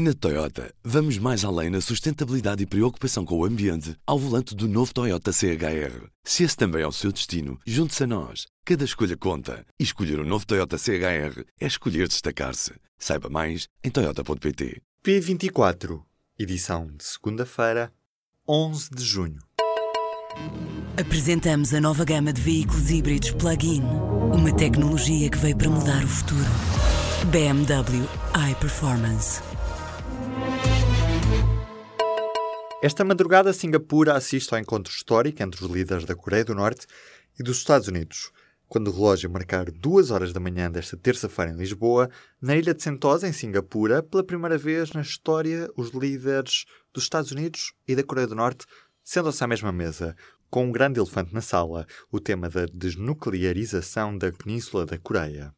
Na Toyota, vamos mais além na sustentabilidade e preocupação com o ambiente ao volante do novo Toyota CHR. Se esse também é o seu destino, junte-se a nós. Cada escolha conta. E escolher o um novo Toyota CHR é escolher destacar-se. Saiba mais em Toyota.pt. P24, edição de segunda-feira, 11 de junho. Apresentamos a nova gama de veículos híbridos plug-in. Uma tecnologia que veio para mudar o futuro. BMW iPerformance. Esta madrugada, Singapura assiste ao encontro histórico entre os líderes da Coreia do Norte e dos Estados Unidos. Quando o relógio marcar duas horas da manhã desta terça-feira em Lisboa, na ilha de Sentosa, em Singapura, pela primeira vez na história, os líderes dos Estados Unidos e da Coreia do Norte sentam-se à mesma mesa, com um grande elefante na sala, o tema da desnuclearização da Península da Coreia.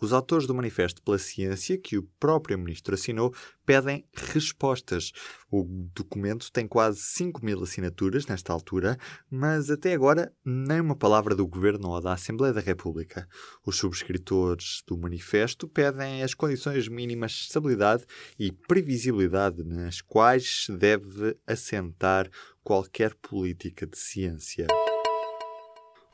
Os autores do Manifesto pela Ciência, que o próprio ministro assinou, pedem respostas. O documento tem quase 5 mil assinaturas nesta altura, mas até agora nem uma palavra do governo ou da Assembleia da República. Os subscritores do manifesto pedem as condições mínimas de estabilidade e previsibilidade nas quais deve assentar qualquer política de ciência.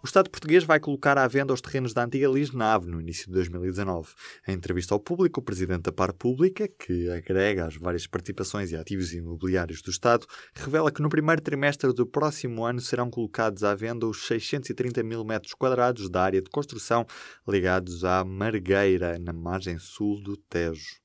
O Estado português vai colocar à venda os terrenos da antiga Lisnave no início de 2019. Em entrevista ao público, o presidente da Par Pública, que agrega as várias participações e ativos imobiliários do Estado, revela que no primeiro trimestre do próximo ano serão colocados à venda os 630 mil metros quadrados da área de construção ligados à Margueira, na margem sul do Tejo.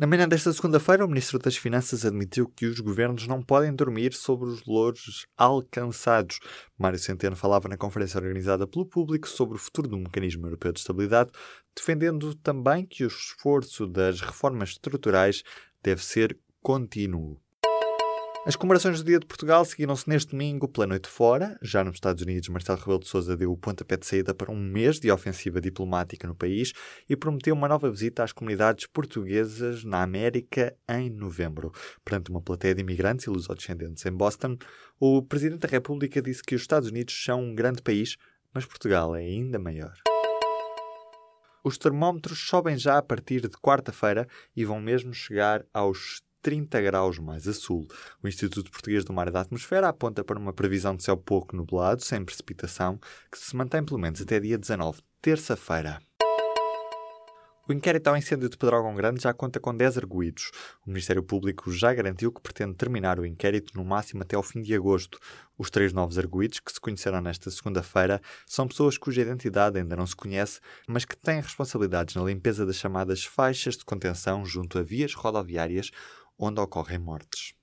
Na manhã desta segunda-feira, o Ministro das Finanças admitiu que os governos não podem dormir sobre os louros alcançados. Mário Centeno falava na conferência organizada pelo público sobre o futuro do Mecanismo Europeu de Estabilidade, defendendo também que o esforço das reformas estruturais deve ser contínuo. As comemorações do Dia de Portugal seguiram-se neste domingo pela noite fora. Já nos Estados Unidos, Marcelo Rebelo de Sousa deu o pontapé de saída para um mês de ofensiva diplomática no país e prometeu uma nova visita às comunidades portuguesas na América em novembro. Perante uma plateia de imigrantes e lusodescendentes em Boston, o Presidente da República disse que os Estados Unidos são um grande país, mas Portugal é ainda maior. Os termómetros sobem já a partir de quarta-feira e vão mesmo chegar aos 30 graus mais a sul. O Instituto Português do Mar e da Atmosfera aponta para uma previsão de céu pouco nublado, sem precipitação, que se mantém pelo menos até dia 19, terça-feira. O inquérito ao incêndio de Pedrógão Grande já conta com 10 arguídos. O Ministério Público já garantiu que pretende terminar o inquérito no máximo até ao fim de agosto. Os três novos arguídos, que se conheceram nesta segunda-feira, são pessoas cuja identidade ainda não se conhece, mas que têm responsabilidades na limpeza das chamadas faixas de contenção junto a vias rodoviárias onde ocorrem mortes.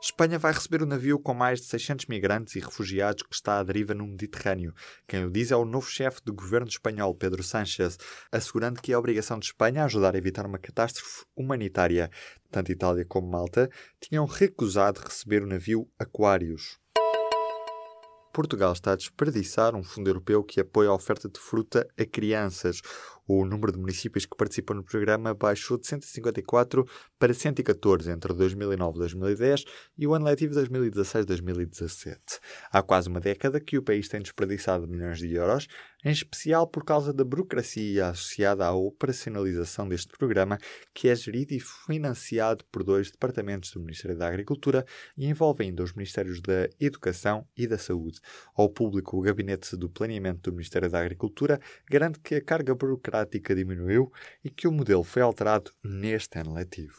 Espanha vai receber o navio com mais de 600 migrantes e refugiados que está à deriva no Mediterrâneo. Quem o diz é o novo chefe do governo espanhol, Pedro Sánchez, assegurando que é a obrigação de Espanha ajudar a evitar uma catástrofe humanitária. Tanto Itália como Malta tinham recusado receber o navio Aquarius. Portugal está a desperdiçar um fundo europeu que apoia a oferta de fruta a crianças. O número de municípios que participam no programa baixou de 154 para 114 entre 2009 e 2010 e o ano letivo 2016-2017. Há quase uma década que o país tem desperdiçado milhões de euros, em especial por causa da burocracia associada à operacionalização deste programa, que é gerido e financiado por dois departamentos do Ministério da Agricultura e envolve ainda os Ministérios da Educação e da Saúde. Ao público, o Gabinete do Planeamento do Ministério da Agricultura garante que a carga burocrática prática diminuiu e que o modelo foi alterado neste ano letivo.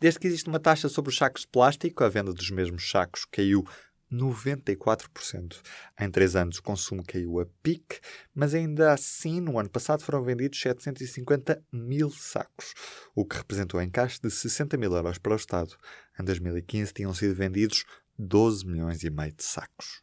Desde que existe uma taxa sobre os sacos de plástico, a venda dos mesmos sacos caiu 94%. Em três anos o consumo caiu a pique, mas ainda assim, no ano passado foram vendidos 750 mil sacos, o que representou um encaixe de 60 mil euros para o Estado. Em 2015 tinham sido vendidos 12 milhões e meio de sacos.